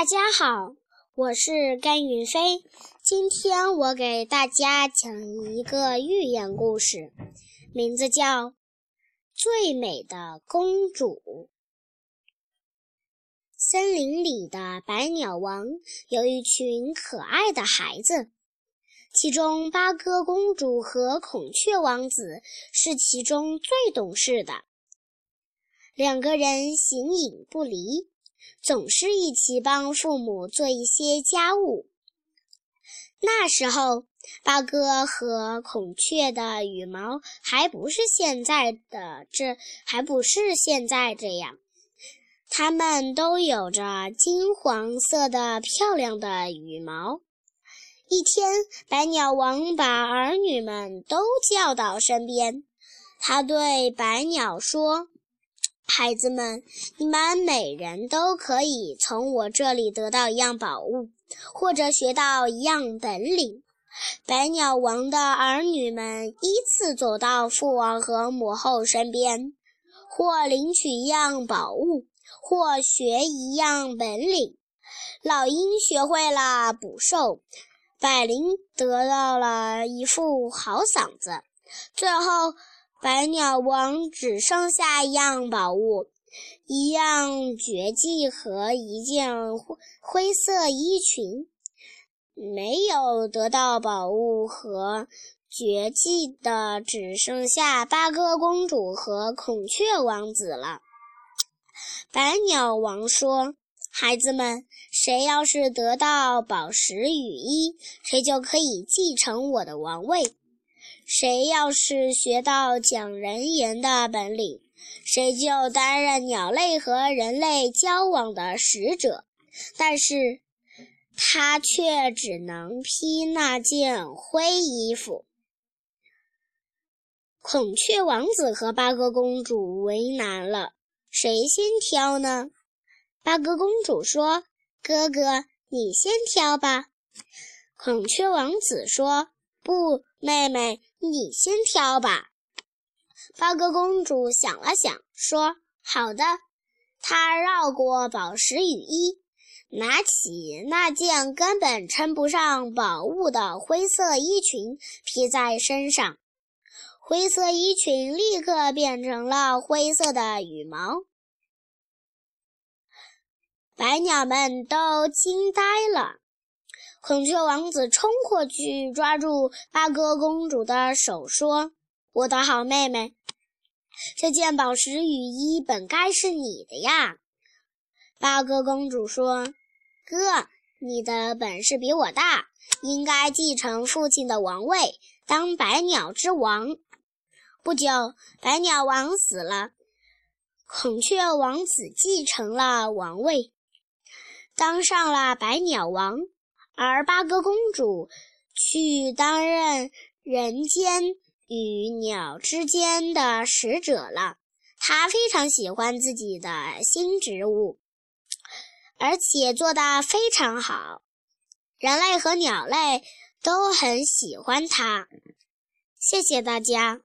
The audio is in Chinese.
大家好，我是甘云飞。今天我给大家讲一个寓言故事，名字叫《最美的公主》。森林里的百鸟王有一群可爱的孩子，其中八哥公主和孔雀王子是其中最懂事的。两个人形影不离。总是一起帮父母做一些家务。那时候，八哥和孔雀的羽毛还不是现在的这，还不是现在这样。它们都有着金黄色的漂亮的羽毛。一天，百鸟王把儿女们都叫到身边，他对百鸟说。孩子们，你们每人都可以从我这里得到一样宝物，或者学到一样本领。百鸟王的儿女们依次走到父王和母后身边，或领取一样宝物，或学一样本领。老鹰学会了捕兽，百灵得到了一副好嗓子，最后。百鸟王只剩下一样宝物，一样绝技和一件灰灰色衣裙，没有得到宝物和绝技的，只剩下八哥公主和孔雀王子了。百鸟王说：“孩子们，谁要是得到宝石羽衣，谁就可以继承我的王位。”谁要是学到讲人言的本领，谁就担任鸟类和人类交往的使者。但是，他却只能披那件灰衣服。孔雀王子和八哥公主为难了，谁先挑呢？八哥公主说：“哥哥，你先挑吧。”孔雀王子说：“不，妹妹。”你先挑吧。八哥公主想了想，说：“好的。”她绕过宝石羽衣，拿起那件根本称不上宝物的灰色衣裙，披在身上。灰色衣裙立刻变成了灰色的羽毛。百鸟们都惊呆了。孔雀王子冲过去，抓住八哥公主的手，说：“我的好妹妹，这件宝石雨衣本该是你的呀。”八哥公主说：“哥，你的本事比我大，应该继承父亲的王位，当百鸟之王。”不久，百鸟王死了，孔雀王子继承了王位，当上了百鸟王。而八哥公主去担任人间与鸟之间的使者了。她非常喜欢自己的新职务，而且做得非常好。人类和鸟类都很喜欢她。谢谢大家。